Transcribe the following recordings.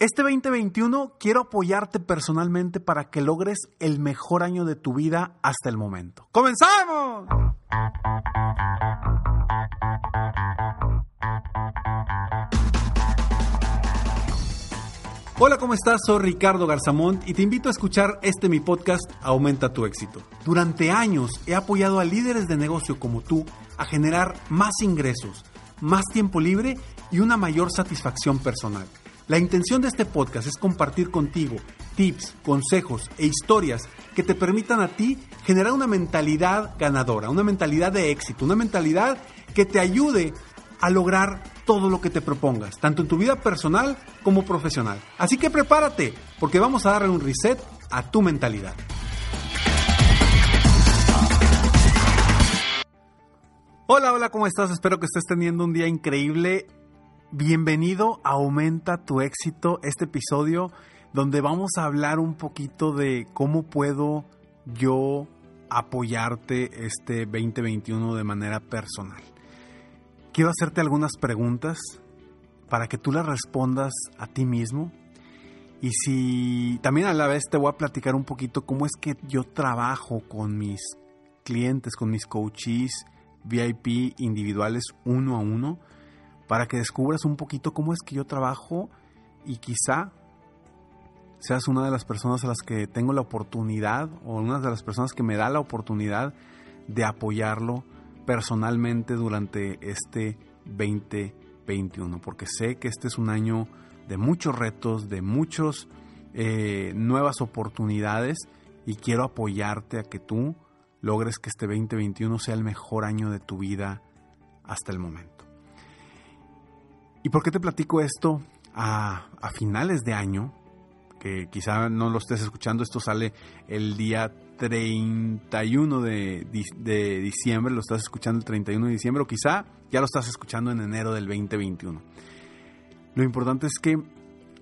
Este 2021 quiero apoyarte personalmente para que logres el mejor año de tu vida hasta el momento. ¡Comenzamos! Hola, ¿cómo estás? Soy Ricardo Garzamont y te invito a escuchar este mi podcast Aumenta tu éxito. Durante años he apoyado a líderes de negocio como tú a generar más ingresos, más tiempo libre y una mayor satisfacción personal. La intención de este podcast es compartir contigo tips, consejos e historias que te permitan a ti generar una mentalidad ganadora, una mentalidad de éxito, una mentalidad que te ayude a lograr todo lo que te propongas, tanto en tu vida personal como profesional. Así que prepárate, porque vamos a darle un reset a tu mentalidad. Hola, hola, ¿cómo estás? Espero que estés teniendo un día increíble. Bienvenido a Aumenta tu éxito, este episodio donde vamos a hablar un poquito de cómo puedo yo apoyarte este 2021 de manera personal. Quiero hacerte algunas preguntas para que tú las respondas a ti mismo. Y si también a la vez te voy a platicar un poquito cómo es que yo trabajo con mis clientes, con mis coaches VIP individuales uno a uno, para que descubras un poquito cómo es que yo trabajo y quizá seas una de las personas a las que tengo la oportunidad o una de las personas que me da la oportunidad de apoyarlo personalmente durante este 2021, porque sé que este es un año de muchos retos, de muchas eh, nuevas oportunidades y quiero apoyarte a que tú logres que este 2021 sea el mejor año de tu vida hasta el momento. ¿Y por qué te platico esto a, finales de año? Que quizá no lo estés escuchando, esto sale el día 31 de, de, diciembre, lo estás escuchando el 31 de diciembre o quizá ya lo estás escuchando en enero del 2021. Lo importante es que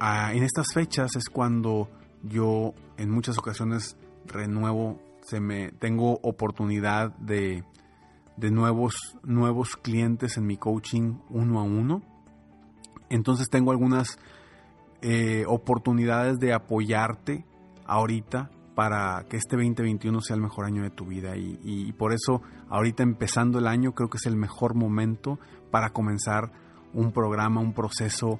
ah, en estas fechas es cuando yo en muchas ocasiones renuevo, se me, tengo oportunidad de, de nuevos, nuevos clientes en mi coaching uno a uno. Entonces tengo algunas eh, oportunidades de apoyarte ahorita para que este 2021 sea el mejor año de tu vida y, por eso ahorita empezando el año creo que es el mejor momento para comenzar un programa, un proceso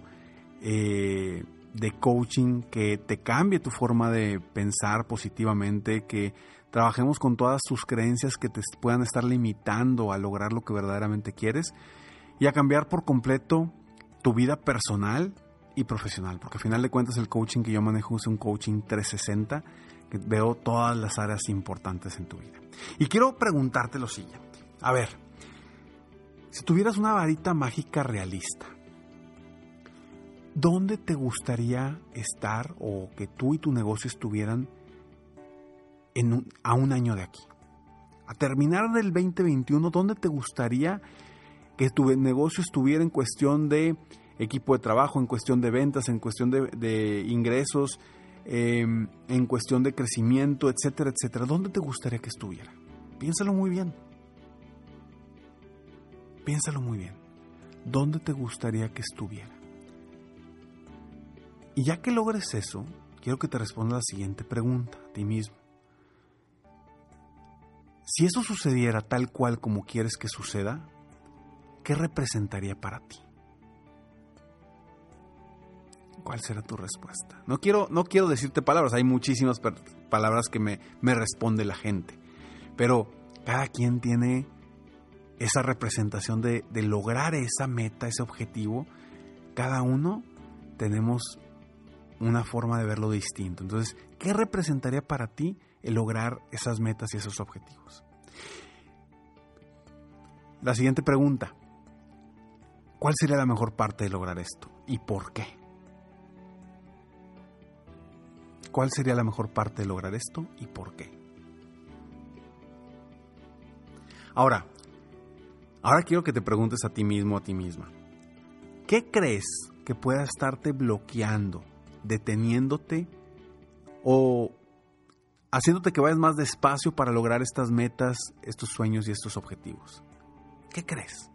eh, de coaching que te cambie tu forma de pensar positivamente, que trabajemos con todas tus creencias que te puedan estar limitando a lograr lo que verdaderamente quieres y a cambiar por completo tu vida personal y profesional, porque al final de cuentas el coaching que yo manejo es un coaching 360, que veo todas las áreas importantes en tu vida. Y quiero preguntarte lo siguiente, a ver, si tuvieras una varita mágica realista, ¿dónde te gustaría estar o que tú y tu negocio estuvieran en a un año de aquí? A terminar del 2021, ¿dónde te gustaría que tu negocio estuviera en cuestión de equipo de trabajo, en cuestión de ventas, en cuestión de, ingresos, em, en cuestión de crecimiento, etcétera, etcétera. ¿Dónde te gustaría que estuviera? Piénsalo muy bien. Piénsalo muy bien. ¿Dónde te gustaría que estuviera? Y ya que logres eso, quiero que te responda la siguiente pregunta a ti mismo. Si eso sucediera tal cual como quieres que suceda, ¿qué representaría para ti? ¿Cuál será tu respuesta? No quiero, no quiero decirte palabras, hay muchísimas palabras que me, me responde la gente, pero cada quien tiene esa representación de, de lograr esa meta, ese objetivo. Cada uno tenemos una forma de verlo distinto. Entonces, ¿qué representaría para ti el lograr esas metas y esos objetivos? La siguiente pregunta. ¿Cuál sería la mejor parte de lograr esto? ¿Y por qué? ¿Cuál sería la mejor parte de lograr esto y por qué? Ahora, ahora quiero que te preguntes a ti mismo, a ti misma. ¿Qué crees que pueda estarte bloqueando, deteniéndote o haciéndote que vayas más despacio para lograr estas metas, estos sueños y estos objetivos? ¿Qué crees?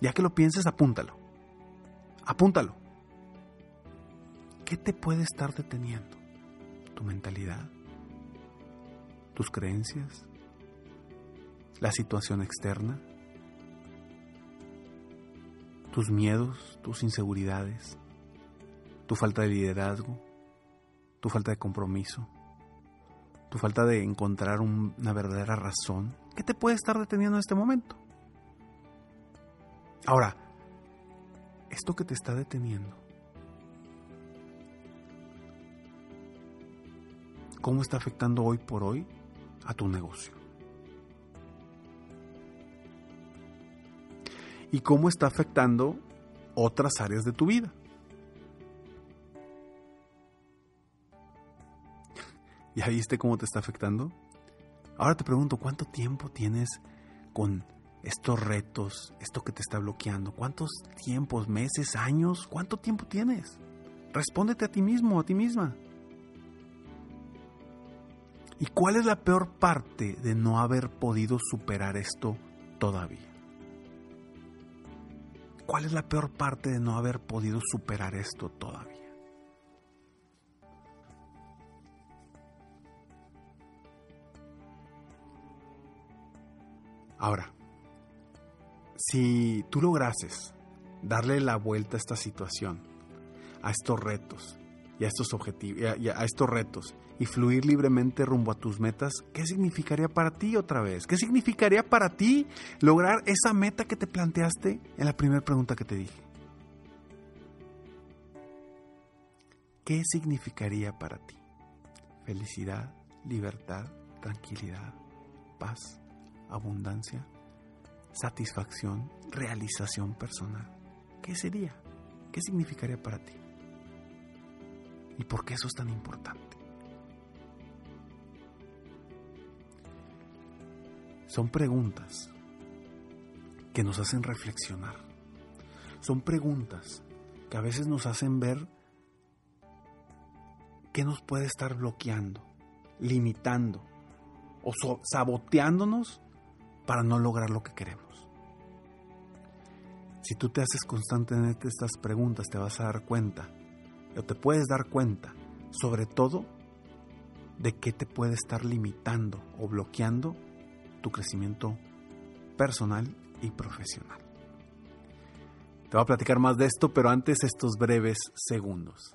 Ya que lo pienses, apúntalo. Apúntalo. ¿Qué te puede estar deteniendo? ¿Tu mentalidad? ¿Tus creencias? ¿La situación externa? ¿Tus miedos? ¿Tus inseguridades? ¿Tu falta de liderazgo? ¿Tu falta de compromiso? ¿Tu falta de encontrar una verdadera razón? ¿Qué te puede estar deteniendo en este momento? Ahora, esto que te está deteniendo, ¿cómo está afectando hoy por hoy a tu negocio? ¿Y cómo está afectando otras áreas de tu vida? ¿Ya viste cómo te está afectando? Ahora te pregunto, ¿cuánto tiempo tienes con estos retos, esto que te está bloqueando? ¿Cuántos tiempos, meses, años? ¿Cuánto tiempo tienes? Respóndete a ti mismo, a ti misma. ¿Y cuál es la peor parte de no haber podido superar esto todavía? ¿Cuál es la peor parte de no haber podido superar esto todavía? Ahora, si tú lograses darle la vuelta a esta situación, a estos retos y a estos objetivos, a, estos retos y fluir libremente rumbo a tus metas, ¿qué significaría para ti otra vez? ¿Qué significaría para ti lograr esa meta que te planteaste en la primera pregunta que te dije? ¿Qué significaría para ti? Felicidad, libertad, tranquilidad, paz, abundancia, satisfacción, realización personal. ¿Qué sería? ¿Qué significaría para ti? ¿Y por qué eso es tan importante? Son preguntas que nos hacen reflexionar. Son preguntas que a veces nos hacen ver qué nos puede estar bloqueando, limitando o saboteándonos para no lograr lo que queremos. Si tú te haces constantemente estas preguntas, te vas a dar cuenta, o te puedes dar cuenta, sobre todo, de qué te puede estar limitando o bloqueando tu crecimiento personal y profesional. Te voy a platicar más de esto, pero antes estos breves segundos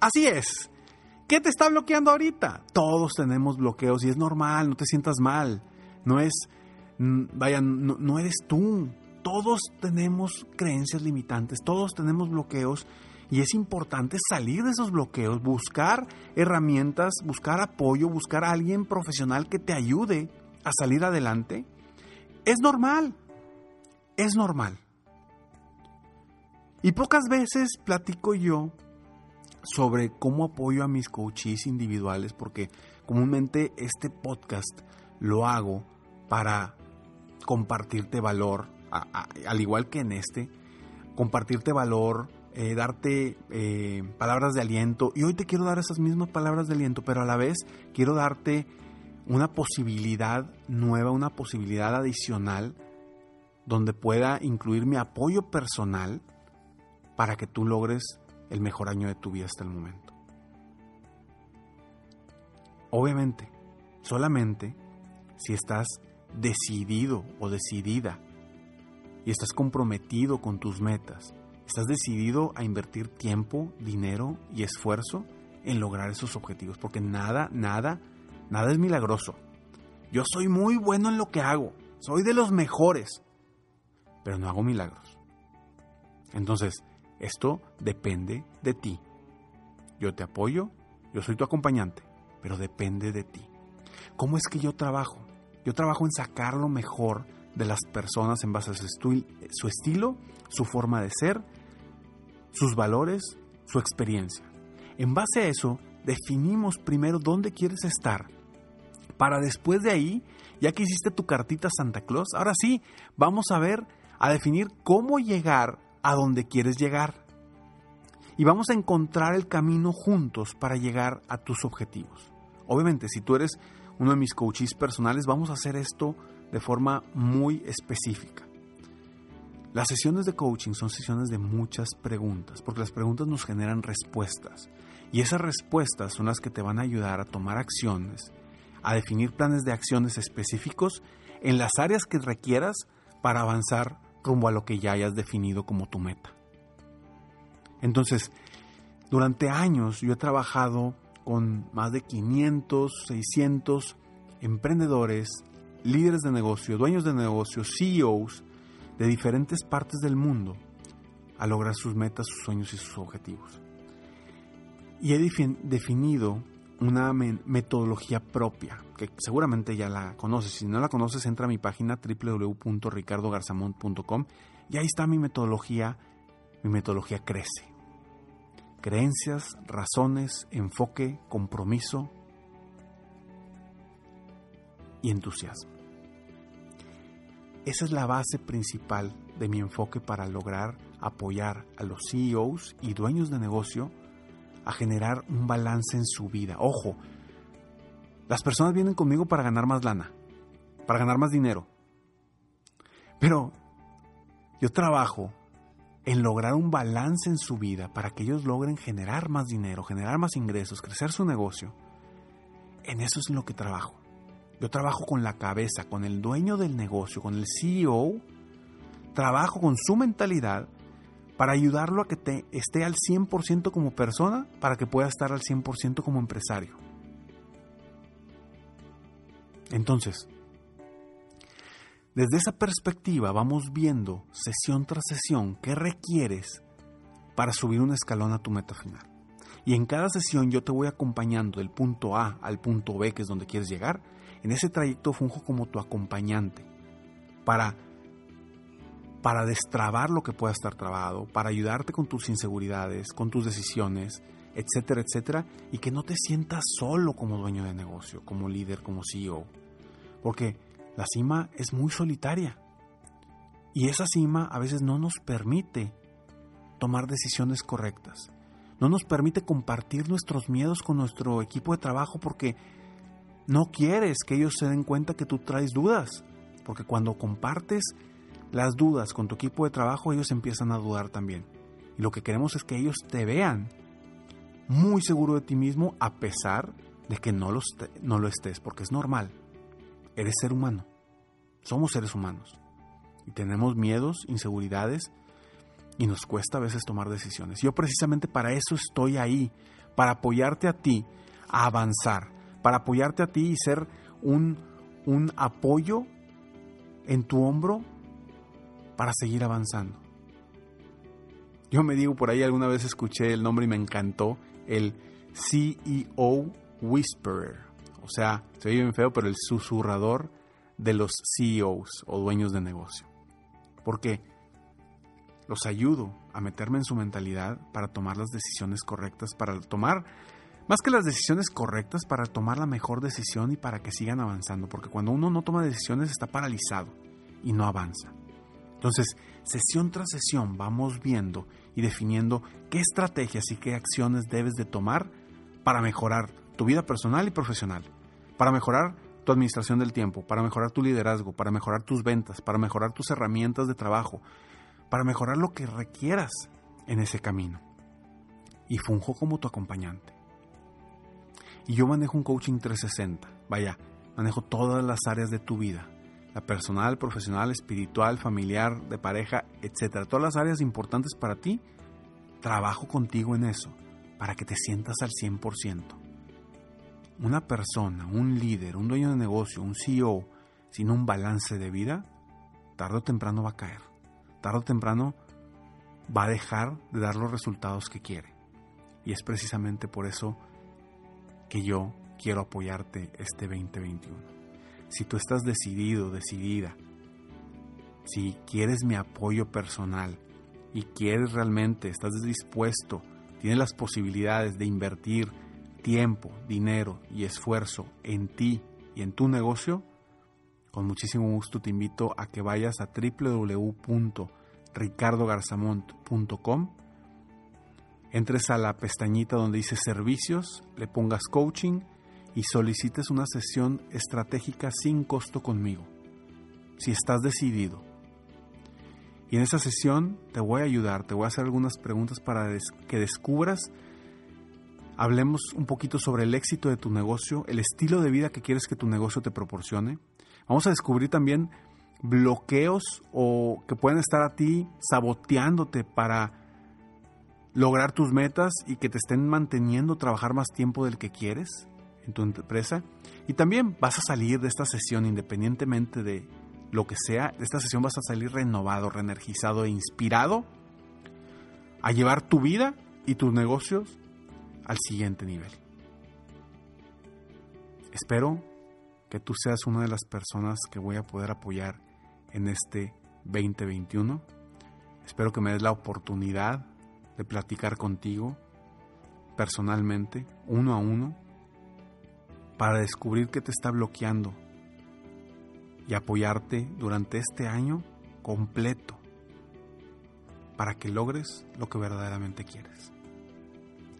Así es. ¿Qué te está bloqueando ahorita? Todos tenemos bloqueos y es normal, no te sientas mal. No es, mm, vaya, no, no eres tú. Todos tenemos creencias limitantes, todos tenemos bloqueos y es importante salir de esos bloqueos, buscar herramientas, buscar apoyo, buscar a alguien profesional que te ayude a salir adelante. Es normal, es normal. Y pocas veces platico yo sobre cómo apoyo a mis coaches individuales, porque comúnmente este podcast lo hago para compartirte valor, al igual que en este, compartirte valor, eh, darte eh, palabras de aliento. Y hoy te quiero dar esas mismas palabras de aliento, pero a la vez quiero darte una posibilidad nueva, una posibilidad adicional, donde pueda incluir mi apoyo personal para que tú logres el mejor año de tu vida hasta el momento. Obviamente, solamente si estás decidido o decidida y estás comprometido con tus metas, estás decidido a invertir tiempo, dinero y esfuerzo en lograr esos objetivos, porque nada, nada, nada es milagroso. Yo soy muy bueno en lo que hago, soy de los mejores, pero no hago milagros. Entonces, esto depende de ti. Yo te apoyo, yo soy tu acompañante, pero depende de ti. ¿Cómo es que yo trabajo? Yo trabajo en sacar lo mejor de las personas en base a su, su estilo, su forma de ser, sus valores, su experiencia. En base a eso, definimos primero dónde quieres estar, para después de ahí, ya que hiciste tu cartita Santa Claus, ahora sí, vamos a ver, a definir cómo llegar a donde quieres llegar. Y vamos a encontrar el camino juntos para llegar a tus objetivos. Obviamente, si tú eres uno de mis coaches personales, vamos a hacer esto de forma muy específica. Las sesiones de coaching son sesiones de muchas preguntas, porque las preguntas nos generan respuestas. Y esas respuestas son las que te van a ayudar a tomar acciones, a definir planes de acciones específicos en las áreas que requieras para avanzar rumbo a lo que ya hayas definido como tu meta. Entonces, durante años yo he trabajado con más de 500, 600 emprendedores, líderes de negocio, dueños de negocios, CEOs de diferentes partes del mundo a lograr sus metas, sus sueños y sus objetivos. Y he defin- definido una metodología propia, que seguramente ya la conoces. Si no la conoces, entra a mi página www.ricardogarzamont.com y ahí está mi metodología. Mi metodología crece. Creencias, razones, enfoque, compromiso y entusiasmo. Esa es la base principal de mi enfoque para lograr apoyar a los CEOs y dueños de negocio a generar un balance en su vida. Ojo, las personas vienen conmigo para ganar más lana, para ganar más dinero. Pero yo trabajo en lograr un balance en su vida para que ellos logren generar más dinero, generar más ingresos, crecer su negocio. En eso es en lo que trabajo. Yo trabajo con la cabeza, con el dueño del negocio, con el CEO. Trabajo con su mentalidad para ayudarlo a que te, esté al 100% como persona, para que pueda estar al 100% como empresario. Entonces, desde esa perspectiva vamos viendo sesión tras sesión qué requieres para subir un escalón a tu meta final. Y en cada sesión yo te voy acompañando del punto A al punto B, que es donde quieres llegar. En ese trayecto funjo como tu acompañante para, para destrabar lo que pueda estar trabado, para ayudarte con tus inseguridades, con tus decisiones, etcétera, etcétera, y que no te sientas solo como dueño de negocio, como líder, como CEO. Porque la cima es muy solitaria. Y esa cima a veces no nos permite tomar decisiones correctas. No nos permite compartir nuestros miedos con nuestro equipo de trabajo porque no quieres que ellos se den cuenta que tú traes dudas. Porque cuando compartes las dudas con tu equipo de trabajo, ellos empiezan a dudar también. Y lo que queremos es que ellos te vean muy seguro de ti mismo a pesar de que no lo, no lo estés, porque es normal. Eres ser humano. Somos seres humanos. Y tenemos miedos, inseguridades, y nos cuesta a veces tomar decisiones. Yo precisamente para eso estoy ahí, para apoyarte a ti a avanzar, para apoyarte a ti y ser un, un apoyo en tu hombro para seguir avanzando. Yo me digo, por ahí alguna vez escuché el nombre y me encantó, el CEO Whisperer. O sea, se oye bien feo, pero el susurrador de los CEOs o dueños de negocio. Porque los ayudo a meterme en su mentalidad para tomar las decisiones correctas, para tomar, más que las decisiones correctas, para tomar la mejor decisión y para que sigan avanzando. Porque cuando uno no toma decisiones está paralizado y no avanza. Entonces, sesión tras sesión vamos viendo y definiendo qué estrategias y qué acciones debes de tomar para mejorar tu vida personal y profesional, para mejorar tu administración del tiempo, para mejorar tu liderazgo, para mejorar tus ventas, para mejorar tus herramientas de trabajo, para mejorar lo que requieras en ese camino. Y funjo como tu acompañante. Y yo manejo un coaching 360. Vaya, manejo todas las áreas de tu vida personal, profesional, espiritual, familiar, de pareja, etcétera. Todas las áreas importantes para ti, trabajo contigo en eso, para que te sientas al 100%. Una persona, un líder, un dueño de negocio, un CEO, sin un balance de vida, tarde o temprano va a caer. Tarde o temprano va a dejar de dar los resultados que quiere. Y es precisamente por eso que yo quiero apoyarte este 2021 si tú estás decidido, decidida, si quieres mi apoyo personal y quieres realmente, estás dispuesto, tienes las posibilidades de invertir tiempo, dinero y esfuerzo en ti y en tu negocio, con muchísimo gusto te invito a que vayas a www.ricardogarzamont.com, entres a la pestañita donde dice servicios, le pongas coaching, y solicites una sesión estratégica sin costo conmigo, si estás decidido. Y en esa sesión te voy a ayudar, te voy a hacer algunas preguntas para que descubras, hablemos un poquito sobre el éxito de tu negocio, el estilo de vida que quieres que tu negocio te proporcione. Vamos a descubrir también bloqueos o que pueden estar a ti saboteándote para lograr tus metas y que te estén manteniendo trabajar más tiempo del que quieres en tu empresa. Y también vas a salir de esta sesión, independientemente de lo que sea, de esta sesión vas a salir renovado, reenergizado e inspirado a llevar tu vida y tus negocios al siguiente nivel. Espero que tú seas una de las personas que voy a poder apoyar en este 2021. Espero que me des la oportunidad de platicar contigo personalmente, uno a uno, para descubrir qué te está bloqueando y apoyarte durante este año completo para que logres lo que verdaderamente quieres.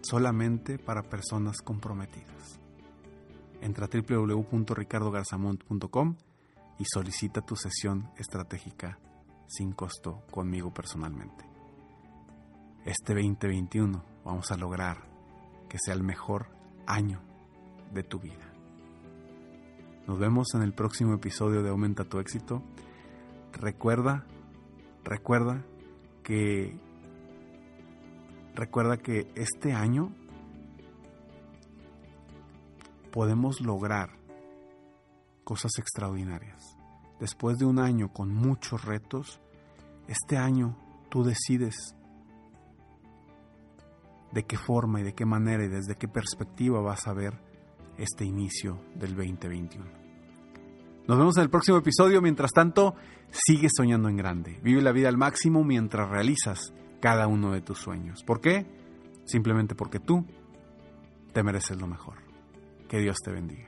Solamente para personas comprometidas. Entra a www.ricardogarzamont.com y solicita tu sesión estratégica sin costo conmigo personalmente. Este 2021 vamos a lograr que sea el mejor año de tu vida. Nos vemos en el próximo episodio de Aumenta tu éxito. Recuerda, recuerda que recuerda que este año podemos lograr cosas extraordinarias. Después de un año con muchos retos, este año tú decides de qué forma y de qué manera y desde qué perspectiva vas a ver este inicio del 2021. Nos vemos en el próximo episodio. Mientras tanto, sigue soñando en grande. Vive la vida al máximo mientras realizas cada uno de tus sueños. ¿Por qué? Simplemente porque tú te mereces lo mejor. Que Dios te bendiga.